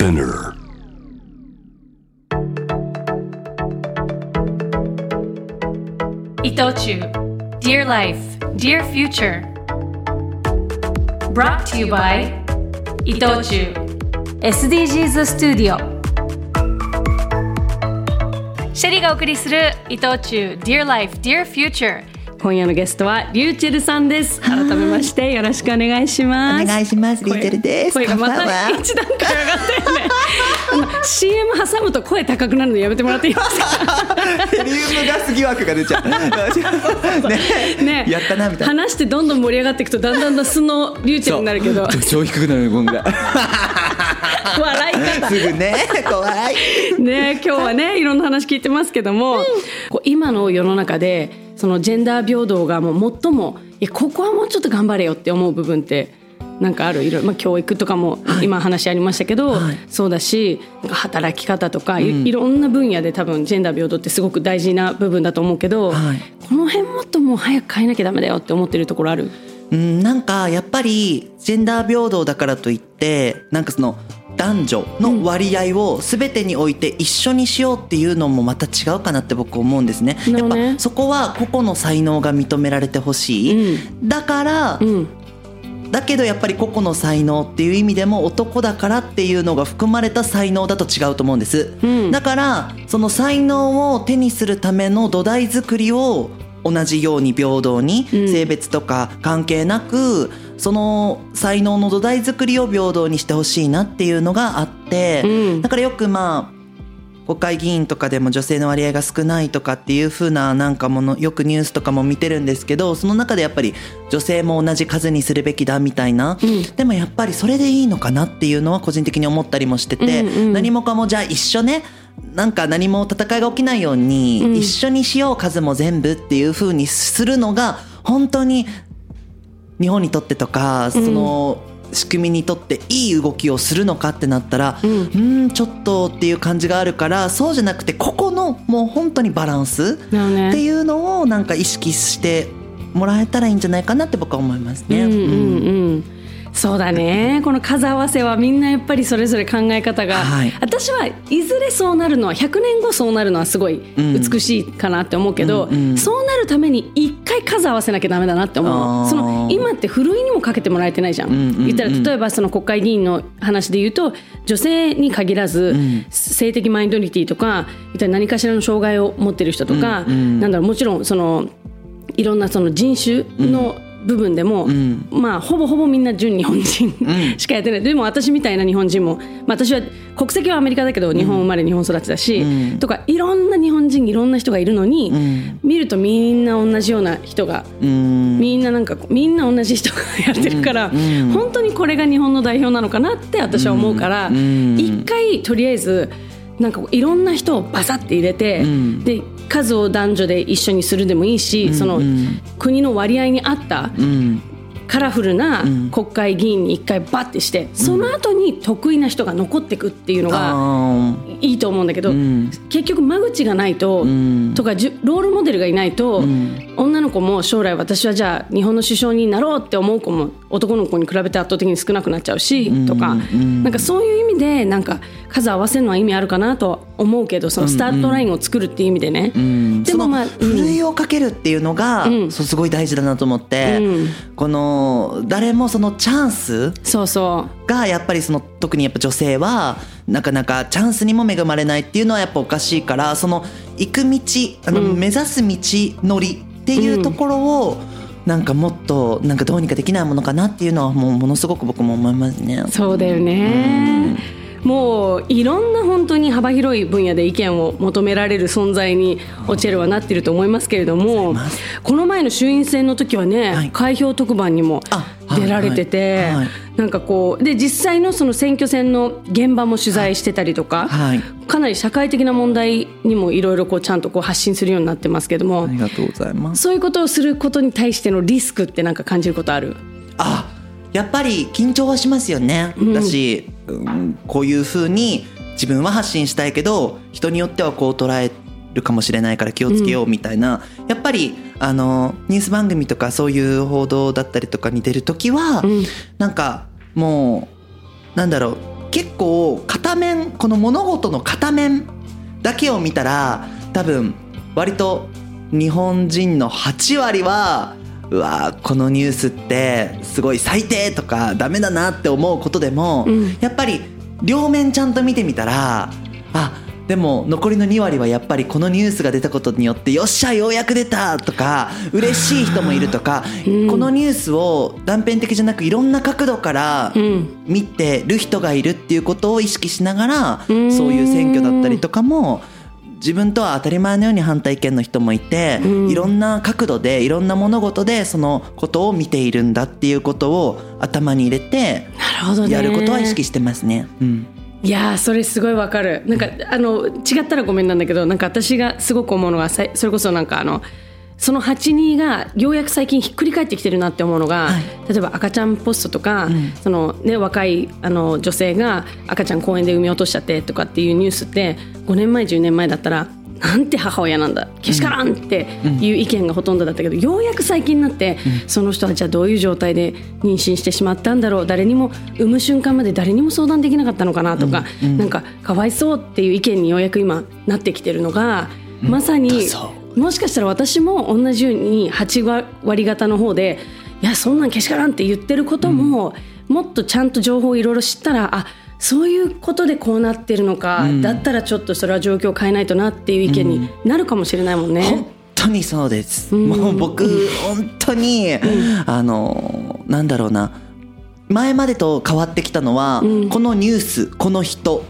Spinner. 伊藤忠 Dear Life, Dear Future Brought to you by 伊藤忠 SDGs スタジオシェリーがお送りする伊藤忠 Dear Life, Dear Future 今夜のゲストはリューチェルさんです。改めましてよろしくお願いします。お願いしますリューチェルです。声がまた一段階上がったよね CM 挟むと声高くなるのやめてもらっていいですか？ヘリウムガス疑惑が出ちゃうねね。やったなみたいな。話してどんどん盛り上がっていくとだんだん素のリューチェルになるけど。超低くなる今ぐらい笑い。方すぐね怖い。ね今日はねいろんな話聞いてますけども、こう今の世の中でそのジェンダー平等がもう最もいやここはもうちょっと頑張れよって思う部分ってなんかある？いろいろ、まあ、教育とかも今話ありましたけど、はい。そうだし働き方とかい,、いろんな分野で多分ジェンダー平等ってすごく大事な部分だと思うけど、はい。この辺もっともう早く変えなきゃダメだよって思ってるところある？うんなんかやっぱりジェンダー平等だからといってなんかその男女の割合を全てにおいて一緒にしようっていうのもまた違うかなって僕思うんですね。やっぱそこは個々の才能が認められてほしい。だから、うん。だけどやっぱり個々の才能っていう意味でも男だからっていうのが含まれた才能だと違うと思うんです、うん。だからその才能を手にするための土台作りを同じように平等にうん。性別とか関係なくその才能の土台作りを平等にしてほしいなっていうのがあって、うん。だからよくまあ国会議員とかでも女性の割合が少ないとかっていう風ななんかものよくニュースとかも見てるんですけどその中でやっぱり女性も同じ数にするべきだみたいな、うん。でもやっぱりそれでいいのかなっていうのは個人的に思ったりもしてて、うんうん。何もかもじゃあ一緒ねなんか何も戦いが起きないように、うん。一緒にしよう数も全部っていう風にするのが本当に日本にとってとかその仕組みにとっていい動きをするのかってなったらううんーんちょっとっていう感じがあるからそうじゃなくてここのもう本当にバランスっていうのをなんか意識してもらえたらいいんじゃないかなって僕は思いますね。うんうん。うんそうだね。この数合わせはみんなやっぱりそれぞれ考え方が、はい。私はいずれそうなるのは100年後そうなるのはすごいうん美しいかなって思うけど、うんうんそうなるために一回数合わせなきゃダメだなって思うその今ってふるいにもかけてもらえてないじゃん,、うんうんうん。言ったら例えばその国会議員の話で言うと女性に限らず、ん。性的マイノリティとか何かしらの障害を持ってる人とか、うんうん。なんだろうもちろんそのいろんなその人種の部分でも、ん。まあほぼほぼみんな純日本人ん。しかやってない。でも私みたいな日本人も、まあ、私は国籍はアメリカだけど日本生まれ日本育ちだし、うん。とかいろんな日本人いろんな人がいるのに、ん。見るとみんな同じような人がうん。みんななんかみんな同じ人がやってるから、うん。本当にこれが日本の代表なのかなって私は思うから、うん。一回とりあえずなんかいろんな人をバサッて入れて、ん。で数を男女で一緒にするでもいいし、そのうん。国の割合に合ったうんカラフルなうん。国会議員に一回バッてして、その後に得意な人が残っていくっていうのがあいいと思うんだけど、ん。結局間口がないと、ん。とかロールモデルがいないと、女の子も将来私はじゃあ日本の首相になろうって思う子も男の子に比べて圧倒的に少なくなっちゃうし、とか、なんかそういう意味でなんか数合わせるのは意味あるかなとは思うけどそのスタートラインを作るっていう意味でね。うん。でもまあ、ふるいをかけるっていうのが、うん。そうすごい大事だなと思って、うん。この誰もそのチャンスそうそう。がやっぱりその特にやっぱ女性はなかなかチャンスにも恵まれないっていうのはやっぱおかしいからその行く道あの、うん。目指す道のりっていうところを、なんかもっとなんかどうにかできないものかなっていうのはもうものすごく僕も思いますね。そうだよね。もういろんな本当に幅広い分野で意見を求められる存在にオチェルはなっていると思いますけれどもこの前の衆院選の時はね、はい。開票特番にも出られてて、はいはいなんかこうで実際のその選挙戦の現場も取材してたりとか、はい。かなり社会的な問題にもいろいろこうちゃんとこう発信するようになってますけども、ありがとうございます。そういうことをすることに対してのリスクってなんか感じることある？あやっぱり緊張はしますよね。んだし、うんこういうふうに自分は発信したいけど人によってはこう捉えるかもしれないから気をつけようみたいな、やっぱりあのニュース番組とかそういう報道だったりとかに出る時は、ん。なんかもうなんだろう結構片面この物事の片面だけを見たら多分割と日本人の8割はうわこのニュースってすごい最低とかダメだなって思うことでも、うん、やっぱり両面ちゃんと見てみたらあでも残りの2割はやっぱりこのニュースが出たことによってよっしゃようやく出たとか嬉しい人もいるとか、うん、このニュースを断片的じゃなくいろんな角度から見てる人がいるっていうことを意識しながら、そういう選挙だったりとかも自分とは当たり前のように反対意見の人もいて、うん、いろんな角度でいろんな物事でそのことを見ているんだっていうことを頭に入れてやることは意識してますね。うん、いやそれすごいわかる。なんかあの違ったらごめんなんだけどなんか私がすごく思うのはそれこそなんかあのその8人がようやく最近ひっくり返ってきてるなって思うのが、はい、例えば赤ちゃんポストとか、うん、そのね、若いあの女性が赤ちゃん公園で産み落としちゃってとかっていうニュースって5年前10年前だったらなんて母親なんだけしからんっていう意見がほとんどだったけど、ようやく最近になって、その人はじゃあどういう状態で妊娠してしまったんだろう誰にも産む瞬間まで誰にも相談できなかったのかなとか、なんかかわいそうっていう意見にようやく今なってきてるのがまさに。もしかしたら私も同じように8割方の方でいやそんなんけしからんって言ってることも、うん、もっとちゃんと情報をいろいろ知ったらあそういうことでこうなってるのか、うん、だったらちょっとそれは状況を変えないとなっていう意見になるかもしれないもんね。本当にそうです、もう僕本当に、あのなんだろうな。前までと変わってきたのは、このニュースこの人。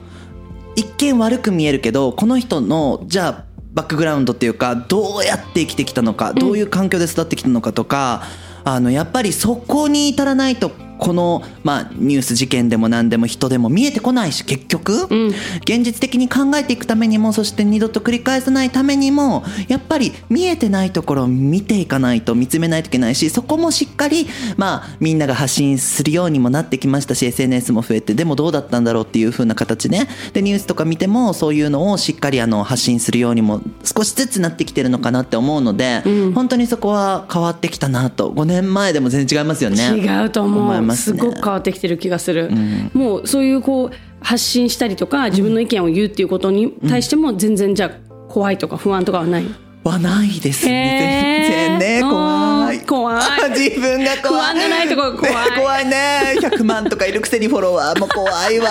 一見悪く見えるけどこの人のじゃあバックグラウンドっていうかどうやって生きてきたのかどういう環境で育ってきたのかとか、あのやっぱりそこに至らないとこの、まあ、ニュース事件でも何でも人でも見えてこないし結局、うん、現実的に考えていくためにもそして二度と繰り返さないためにもやっぱり見えてないところを見ていかないと見つめないといけないしそこもしっかり、まあ、みんなが発信するようにもなってきましたし SNS も増えてでもどうだったんだろうっていう風な形ね。でニュースとか見てもそういうのをしっかりあの発信するようにも少しずつなってきてるのかなって思うので、うん、本当にそこは変わってきたなと。5年前でも全然違いますよね。違うと思います、ね、すごく変わってきてる気がする、うん、もうそういうこう発信したりとか自分の意見を言うっていうことに対しても全然じゃあ怖いとか不安とかはない、はないですね。全然ね怖い。怖い。自分が怖い。不安がないとこ怖い、ね、怖いね。100万とかいるくせにフォロワーも怖いわ。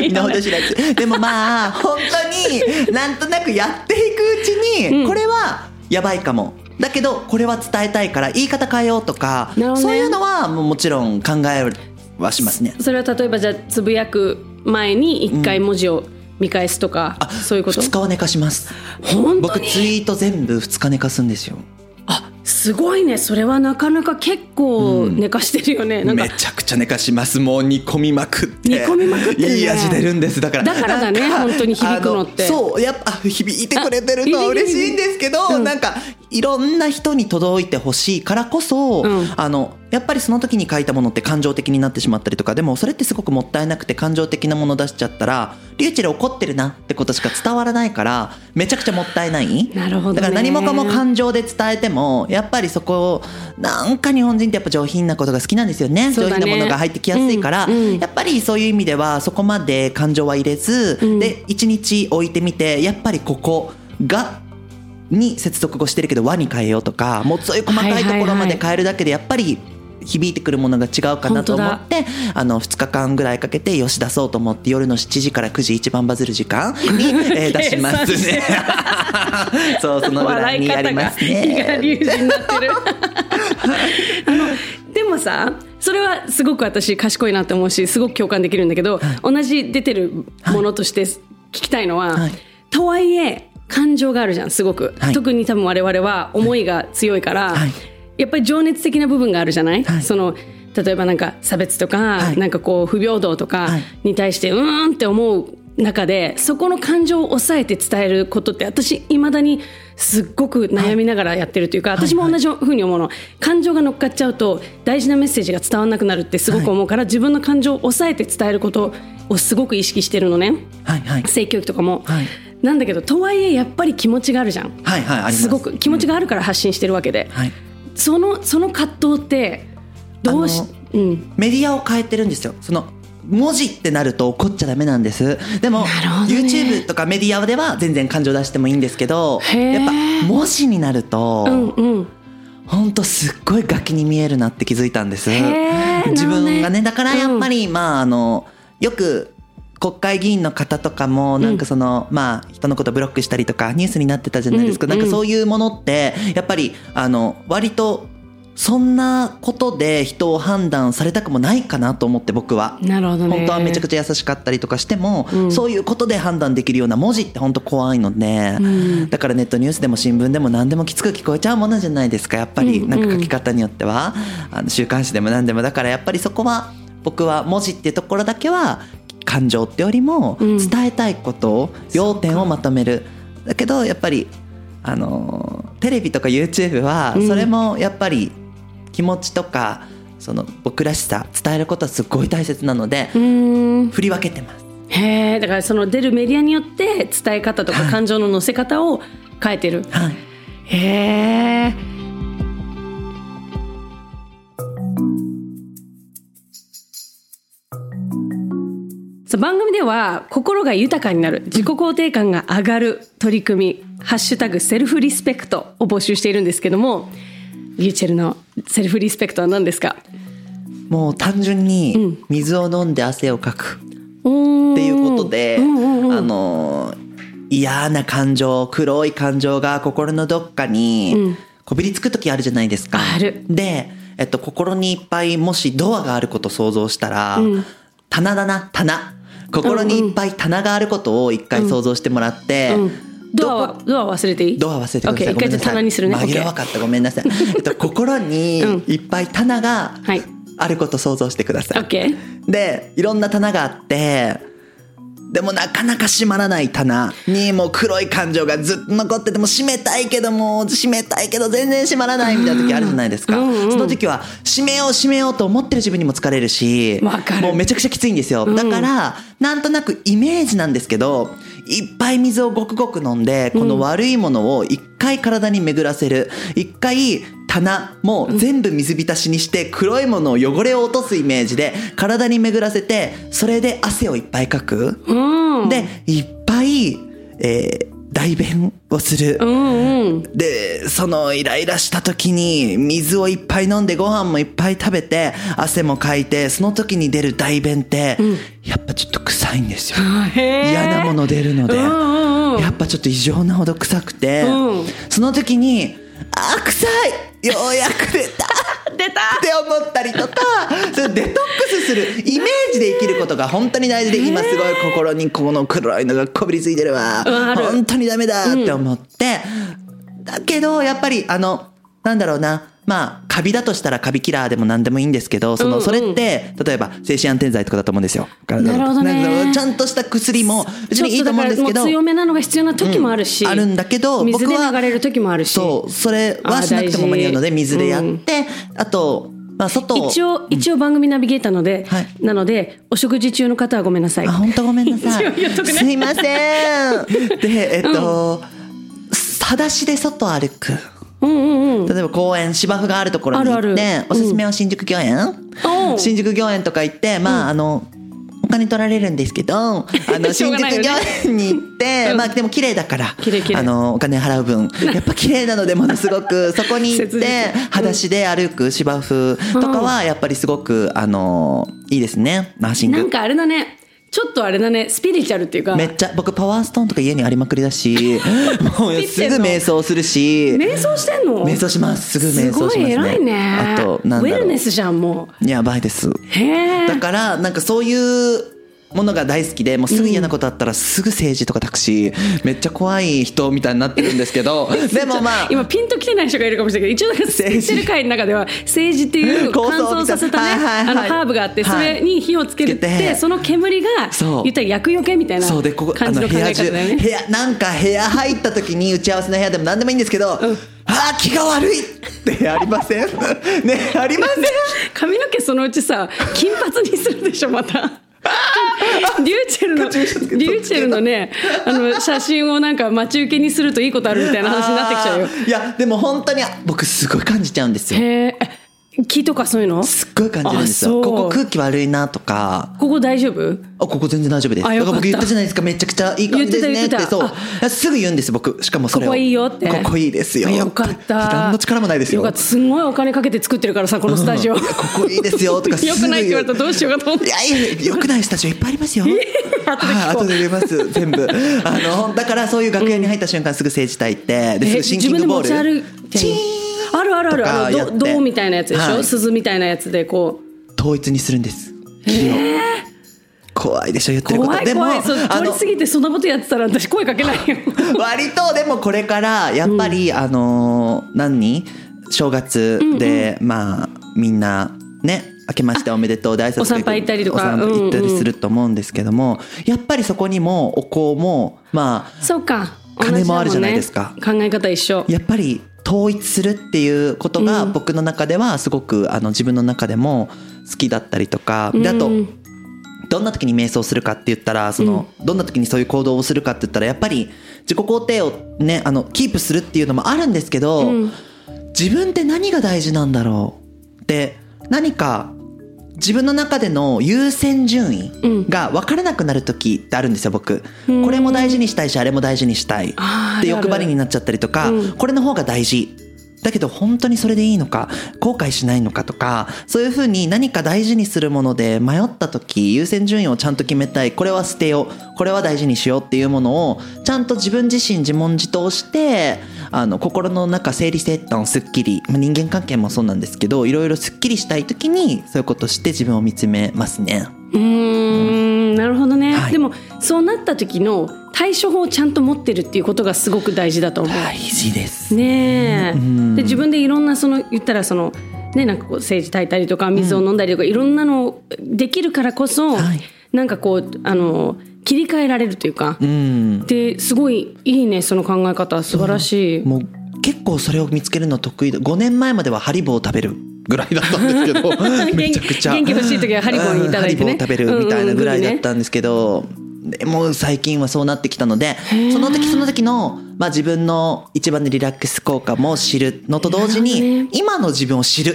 みんなほど知らずでもまあ本当になんとなくやっていくうちに、うん、これはやばいかも。だけどこれは伝えたいから言い方変えようとか、ね、そういうのはももちろん考えはしますね。それは例えばじゃあつぶやく前に一回文字を見返すとか、うん、そういうこと？2日は寝かします。本僕ツイート全部2日寝かすんですよ。あすごいね。それはなかなか結構寝かしてるよね、うん、めちゃくちゃ寝かします。もう煮込みまくって。煮込みまくって、ね、いい味出るんです。だから。だからだね。本当に響くのって。そうやっぱ響いてくれてるのは嬉しいんですけど、うん、なんかいろんな人に届いてほしいからこそ、うん、あのやっぱりその時に書いたものって感情的になってしまったりとかでもそれってすごくもったいなくて感情的なもの出しちゃったらリューチェル怒ってるなってことしか伝わらないからめちゃくちゃもったいない。なるほど、ね、だから何もかも感情で伝えてもやっぱりそこをなんか日本人ってやっぱ上品なことが好きなんですよね、ね、上品なものが入ってきやすいから、うんうん、やっぱりそういう意味ではそこまで感情は入れず、うん、で一日置いてみてやっぱりここがに接続語してるけど和に変えようとかもうそういう細かいところまで変えるだけでやっぱり響いてくるものが違うかなと思ってあの2日間ぐらいかけてよし出そうと思って夜の7時から9時一番バズる時間に、えー、出します。ね。そうそのぐらいにやりますね。あのでもさそれはすごく私賢いなって思うしすごく共感できるんだけど、はい、同じ出てるものとして聞きたいのは、はい、とはいえ感情があるじゃんすごく、はい、特に多分我々は思いが強いから、はい、やっぱり情熱的な部分があるじゃない、はい、その例えばなんか差別とか、はい、なんかこう不平等とかに対してうーんって思う中でそこの感情を抑えて伝えることって私いまだにすっごく悩みながらやってるというか、私も同じふうに思うの。感情が乗っかっちゃうと大事なメッセージが伝わらなくなるってすごく思うから、自分の感情を抑えて伝えることをすごく意識してるのね、はい。はい、性教育とかも。はいなんだけどとはいえやっぱり気持ちがあるじゃん、はいはい、す。ごく。気持ちがあるから発信してるわけで、はい、そのその葛藤ってどうし、うん、メディアを変えてるんですよ。その文字ってなると怒っちゃダメなんです。でも、ね。YouTube とかメディアでは全然感情出してもいいんですけどやっぱ文字になると、うんうん。ほんとすっごいガキに見えるなって気づいたんです。自分がねね。だからやっぱり、まああのよく国会議員の方とかもなんかその、まあ人のことブロックしたりとかニュースになってたじゃないですか、うん。なんかそういうものってやっぱりあの割とそんなことで人を判断されたくもないかなと思って僕は。なるほどね。本当はめちゃくちゃ優しかったりとかしても、うん。そういうことで判断できるような文字って本当怖いので、うん。だからネットニュースでも新聞でも何でもきつく聞こえちゃうものじゃないですかやっぱり。うん。なんか書き方によっては、あの週刊誌でも何でも。だからやっぱりそこは僕は文字っていうところだけは感情ってよりもうん。伝えたいことを、要点をまとめる。だけどやっぱりあのテレビとか YouTube はうん。それもやっぱり気持ちとかその僕らしさ伝えることはすごい大切なので振り分けてます。へえだからその出るメディアによって伝え方とか感情の乗せ方を変えてる。はい。へえそう番組では心が豊かになる自己肯定感が上がる取り組み「ハッシュタグセルフリスペクト」を募集しているんですけどもリューチェルのセルフリスペクトは何ですか？もう単純に水を飲んで汗をかく。っっていうことで、うんうんうんあの嫌な感情黒い感情が心のどっかにこびりつく時あるじゃないですか。ある。で、えっと、心にいっぱいもしドアがあることを想像したら、うん。棚だな棚心にいっぱい棚があることを一回想像してもらって、うんドアドア忘れていい？ドア忘れてください。一回じゃあ棚にするね。紛らわかった。ごめんなさい。えっと、心にいっぱい棚がはい。あることを想像してください。でいろんな棚があってでもなかなか閉まらない棚にもう黒い感情がずっと残ってても閉めたいけどもう閉めたいけど全然閉まらないみたいな時あるじゃないですか、うんうんその時は閉めよう閉めようと思ってる自分にも疲れるしもうめちゃくちゃきついんですよ。だから、なんとなくイメージなんですけどいっぱい水をごくごく飲んでこの悪いものを一回体に巡らせる。一回棚も全部水浸しにして黒いものを汚れを落とすイメージで体に巡らせてそれで汗をいっぱいかく。うん。でいっぱい、えー代弁をする。うんうん。でそのイライラした時に水をいっぱい飲んでご飯もいっぱい食べて汗もかいてその時に出る代弁って、やっぱちょっと臭いんですよ。嫌なもの出るので、うんうんうん。やっぱちょっと異常なほど臭くて、うん。その時にあー臭い。ようやく出た。出た。って思ったりとかそれデトックスするイメージで生きることが本当に大事で今すごい心にこの黒いのがこびりついてるわ。本当にダメだって思って、だけどやっぱりあのなんだろうなまあカビだとしたらカビキラーでも何でもいいんですけどその、それって例えば精神安定剤とかだと思うんですよ。なるほどね。ちゃんとした薬も別にいいと思うんですけど強めなのが必要な時もあるし、あるんだけど水で僕は流れる時もあるし。そうそれはしなくても間に合うので水でやって、あと、まあ、外を一応一応番組ナビゲーターので、はい。なのでお食事中の方はごめんなさい。あ本当ごめんなさい。すいません。でえっと、裸足で外歩く例えば公園芝生があるところに行っておすすめは新宿御苑、新宿御苑とか行ってまあ、あのお金取られるんですけど、あの、新宿御苑に行って、うん。まあでも綺麗だから、あの、お金払う分、やっぱ綺麗なのでものすごく、そこに行って、裸足で歩く芝生とかは、やっぱりすごく、あの、いいですね、マーシング。なんかあれだねちょっとあれだねスピリチュアルっていうかめっちゃ、僕パワーストーンとか家にありまくりだし、もうすぐ瞑想するし、瞑想してんの？瞑想します。すぐ瞑すごい想しますね。偉いねあと、なんだ。ウェルネスじゃんもやばいです。うへえだからなんかそういうものが大好きでもうすぐ嫌なことあったらすぐ政治とかタクシーめっちゃ怖い人みたいになってるんですけど でもまあ今ピンときてない人がいるかもしれないけど一応なんか政治知ってる会の中では 政治っていう構乾燥させたねはいはいはい。あのハーブがあってそはい。れに火をつけるってて。その煙が言ったら厄除けみたいなそうでここあ感じの考え方だよね。部屋なんか部屋入った時に打ち合わせの部屋でも何でもいいんですけど、あー気が悪いってありません？ねありません？髪の毛そのうちさ金髪にするでしょまた リューチェルのリューチェルのねあの写真をなんか待ち受けにするといいことあるみたいな話になってきちゃうよ。いやでも本当に僕すごい感じちゃうんですよ。へえ気とかそういうの？すっごい感じるんですよ。ここ空気悪いなとか。ここ大丈夫？あここ全然大丈夫です。だからあよか僕言ったじゃないですかめちゃくちゃいい感じですね言ってた言ってた。そう。すぐ言うんです僕。しかもそれを。ここいいよって。ここいいですよ。よかった。何の力もないですよ。よかった。すんごいお金かけて作ってるからさこのスタジオ、ここいいですよとか よくないって言われたらどうしようかと思って。いやいやよくないスタジオいっぱいありますよ。はい後で入れます全部。あのだからそういう楽屋に入った瞬間すぐ政治隊行ってですえぐシンキングボール。自分で持ち歩いて。チーンあるあるある。あの銅みたいなやつでしょ、はい。鈴みたいなやつでこ統一にするんです。気を。怖いでしょ？言ってうること。怖い怖い。そうあの通り過ぎてそんなことやってたら私声かけないよ。割とでもこれからやっぱり、あのー何？正月で、まあみんなね明けましておめでとうで挨拶お参拝行ったりとか。行ったりすると思うんですけども、やっぱりそこにもお香もまあそうか。金もあるじゃないですか。ね。考え方一緒。やっぱり統一するっていうことがうん。僕の中ではすごくあの自分の中でも好きだったりとかであとうんどんな時に瞑想するかって言ったらそのどんな時にそういう行動をするかって言ったらやっぱり自己肯定をねあのキープするっていうのもあるんですけど、うん。自分って何が大事なんだろうって何か自分の中での優先順位が分からなくなる時ってあるんですよ僕、うん。これも大事にしたいしあれも大事にしたいで欲張りになっちゃったりとか、うん。これの方が大事だけど本当にそれでいいのか後悔しないのかとかそういうふうに何か大事にするもので迷った時優先順位をちゃんと決めたい。これは捨てよう。これは大事にしようっていうものをちゃんと自分自身自問自答してあの心の中整理整頓すっきり。まあ人間関係もそうなんですけどいろいろすっきりしたい時にそういうことして自分を見つめますね。うーんなるほどね、はい。でもそうなった時の対処法をちゃんと持ってるっていうことがすごく大事だと思う。大事です。ねえ、うん。で自分でいろんなその言ったらそのねなんかこう政治炊いたりとか水を飲んだりとか、いろんなのできるからこそ、はい。なんかこうあの切り替えられるというか、うん。ですごいいいねその考え方素晴らしい。もう結構それを見つけるの得意で5年前まではハリボーを食べるぐらいだったんですけど めちゃくちゃ。元気欲しい時はハリボーいただいてね。うん。ハリボーを食べるみたいなぐらいだったんですけど、でもう最近はそうなってきたのでその時その時の、まあ、自分の一番のリラックス効果も知るのと同時に、ね。今の自分を知る。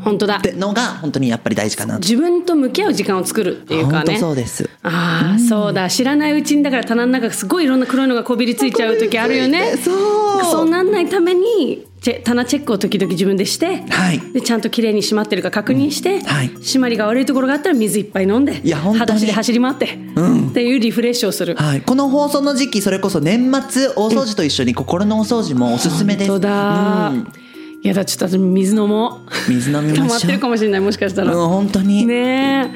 本当だ。ってのが本当にやっぱり大事かなと。自分と向き合う時間を作るっていうか本当ねそうです。ああそうだ。知らないうちにだから棚の中すごいいろんな黒いのがこびりついちゃう時あるよね。そう。そうなんないためにチェ棚チェックを時々自分でして、はい。でちゃんときれいに閉まってるか確認して、はい。締まりが悪いところがあったら水いっぱい飲んでいや本当に。裸足で走り回って、っていうリフレッシュをする。はい、この放送の時期それこそ年末大掃除と一緒に心のお掃除もおすすめです。本当だ、うん。いやだちょっと私水飲もう。水飲み溜ましょう。まってるかもしれないもしかしたら、うん本当に、ねえ。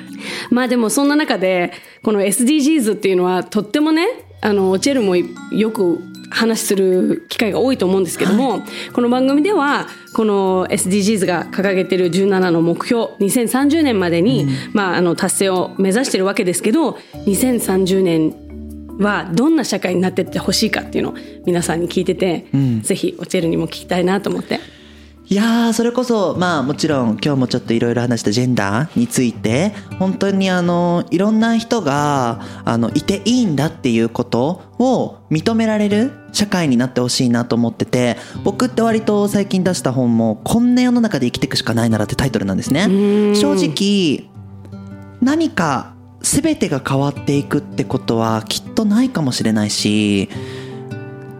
まあでもそんな中でこの SDGs っていうのはとってもねあのチェルもよく話する機会が多いと思うんですけども、この番組ではこの SDGs が掲げてる17の目標2030年までに、まあ、あの達成を目指してるわけですけど2030年はどんな社会になってってほしいかっていうのを皆さんに聞いてて、ぜひおチェルにも聞きたいなと思って。いやーそれこそまあもちろん今日もちょっといろいろ話したジェンダーについて本当にあのいろんな人があのいていいんだっていうことを認められる社会になってほしいなと思ってて僕って割と最近出した本も「こんな世の中で生きていくしかないなら」ってタイトルなんですね。正直何か全てが変わっていくってことはきっとないかもしれないし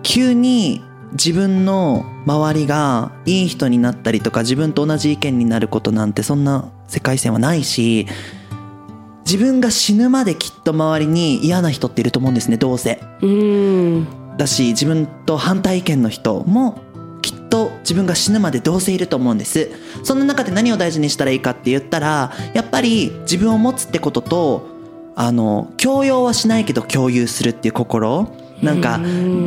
急に自分の周りがいい人になったりとか自分と同じ意見になることなんてそんな世界線はないし自分が死ぬまできっと周りに嫌な人っていると思うんですねどうせ。うんだし自分と反対意見の人もきっと自分が死ぬまでどうせいると思うんですそんな中で何を大事にしたらいいかって言ったらやっぱり自分を持つってこととあの強要はしないけど共有するっていう心なんか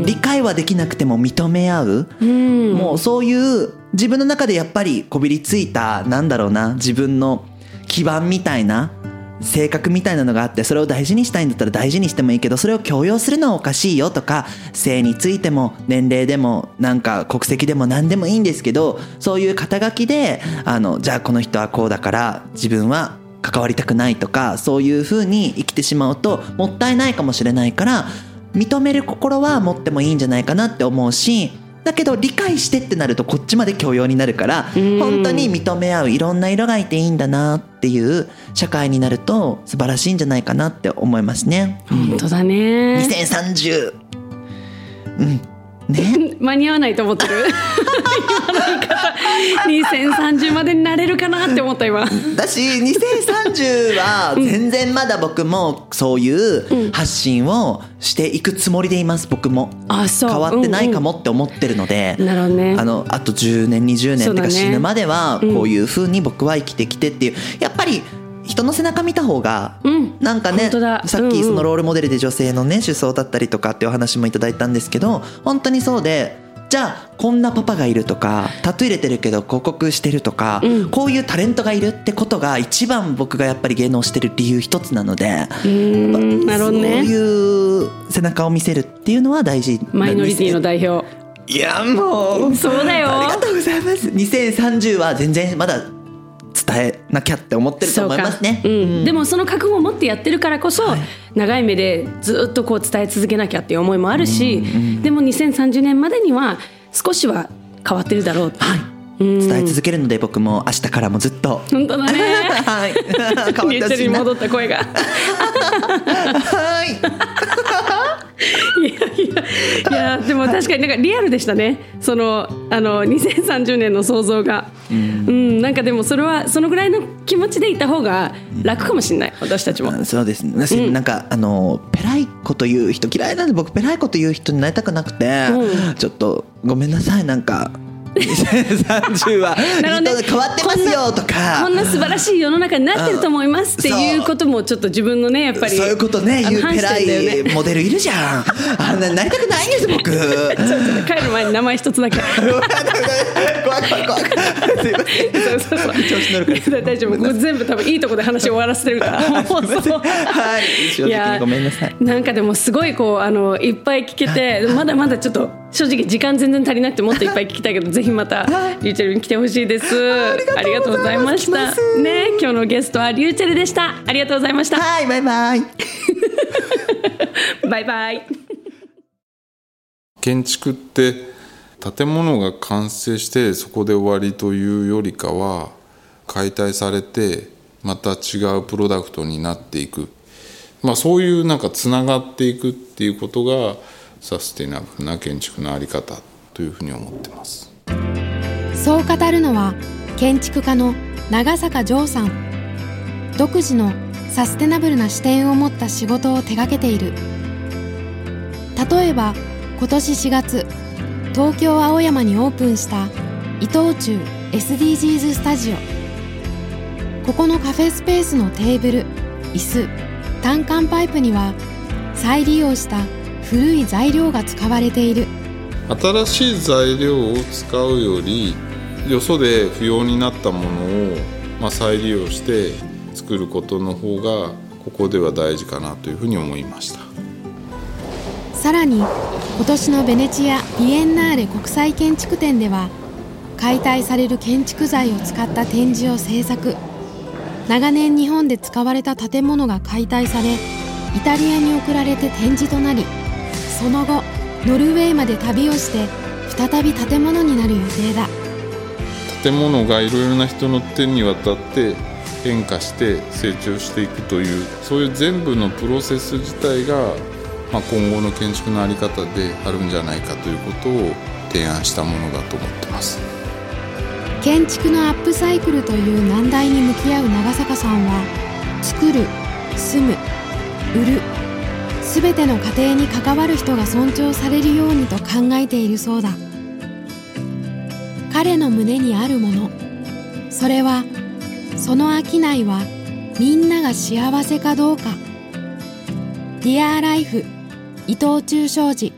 理解はできなくても認め合う。うん。もうそういう自分の中でやっぱりこびりついたなんだろうな自分の基盤みたいな性格みたいなのがあってそれを大事にしたいんだったら大事にしてもいいけどそれを強要するのはおかしいよとか性についても年齢でもなんか国籍でも何でもいいんですけどそういう肩書きであのじゃあこの人はこうだから自分は関わりたくないとかそういうふうに生きてしまうともったいないかもしれないから認める心は持ってもいいんじゃないかなって思うしだけど理解してってなるとこっちまで許容になるからうん。本当に認め合ういろんな色がいていいんだなっていう社会になると素晴らしいんじゃないかなって思いますね。本当だね。2030うんね。間に合わないと思ってる。今の言い方2030までになれるかなって思った今。だし2030は全然まだ僕もそういう発信をしていくつもりでいます僕も。あそう。変わってないかもって思ってるので、なるほどね。あのあと10年20年ってそうか死ぬまではこういう風に僕は生きてきてっていう。やっぱり人の背中見た方がうん。なんかねさっきそのロールモデルで女性のね首相だったりとかっていうお話もいただいたんですけど本当にそうでじゃあこんなパパがいるとかタトゥー入れてるけど広告してるとか、うん。こういうタレントがいるってことが一番僕がやっぱり芸能してる理由一つなので、うーんなるほどそうねいう背中を見せるっていうのは大事マイノリティの代表。いやもうそうだよ。ありがとうございます。2030は全然まだ伝えなきゃって思ってると思いますね。そうん。でもその覚悟を持ってやってるからこそ、長い目でずっとこう伝え続けなきゃっていう思いもあるし、でも2030年までには少しは変わってるだろうはい。うん。伝え続けるので僕も明日からもずっと。本当だね。はい。変わってほリューチェルしいな。に戻った声が。はいやいやでも確かになんかリアルでしたね。そのあの2030年の想像が。うん、なんかでもそれはそのぐらいの気持ちでいた方が楽かもしれない私たちも。あそうですね。私なんか、あのペライこと言う人嫌いなんで僕ペライこと言う人になりたくなくて、うん。ちょっとごめんなさいなんか2030はなるほどね。変わってますよとか。こんな素晴らしい世の中になってると思いますっていうこともちょっと自分のねやっぱりそういうことね言うペライモデルいるじゃん。あんななりたくないんです僕。ちょっと帰る前に名前一つだけ 怖い怖い怖いすいませんそうそうそう調子乗るから大丈夫これ全部多分いいとこで話終わらせてるからもうはい正直ごめんなさいなんかでもすごいこうあのいっぱい聞けてまだまだちょっと正直時間全然足りなくてもっといっぱい聞きたいけどぜひまたリューチェルに来てほしいですありがとうございましたね今日のゲストはリューチェルでしたありがとうございましたはいバイバイバイバイ建築って建物が完成してそこで終わりというよりかは解体されてまた違うプロダクトになっていく、まあ、そういうなんかつながっていくっていうことがサステナブルな建築の在り方というふうに思ってます。そう語るのは建築家の長坂城さん。独自のサステナブルな視点を持った仕事を手掛けている。例えば今年4月東京青山にオープンした伊藤忠 SDGs スタジオ。ここのカフェスペースのテーブル椅子単管パイプには再利用した古い材料が使われている。新しい材料を使うよりよそで不要になったものを、まあ、再利用して作ることの方がここでは大事かなというふうに思いました。さらに今年のベネチア・ビエンナーレ国際建築展では解体される建築材を使った展示を制作。長年日本で使われた建物が解体されイタリアに送られて展示となりその後ノルウェーまで旅をして再び建物になる予定だ。建物がいろいろな人の手に渡って変化して成長していくというそういう全部のプロセス自体が、まあ、今後の建築の在り方であるんじゃないかということを提案したものだと思ってます。建築のアップサイクルという難題に向き合う長坂さんは作る住む売る全ての過程に関わる人が尊重されるようにと考えているそうだ。彼の胸にあるものそれはその商いはみんなが幸せかどうか。Dear Life 伊藤忠商事。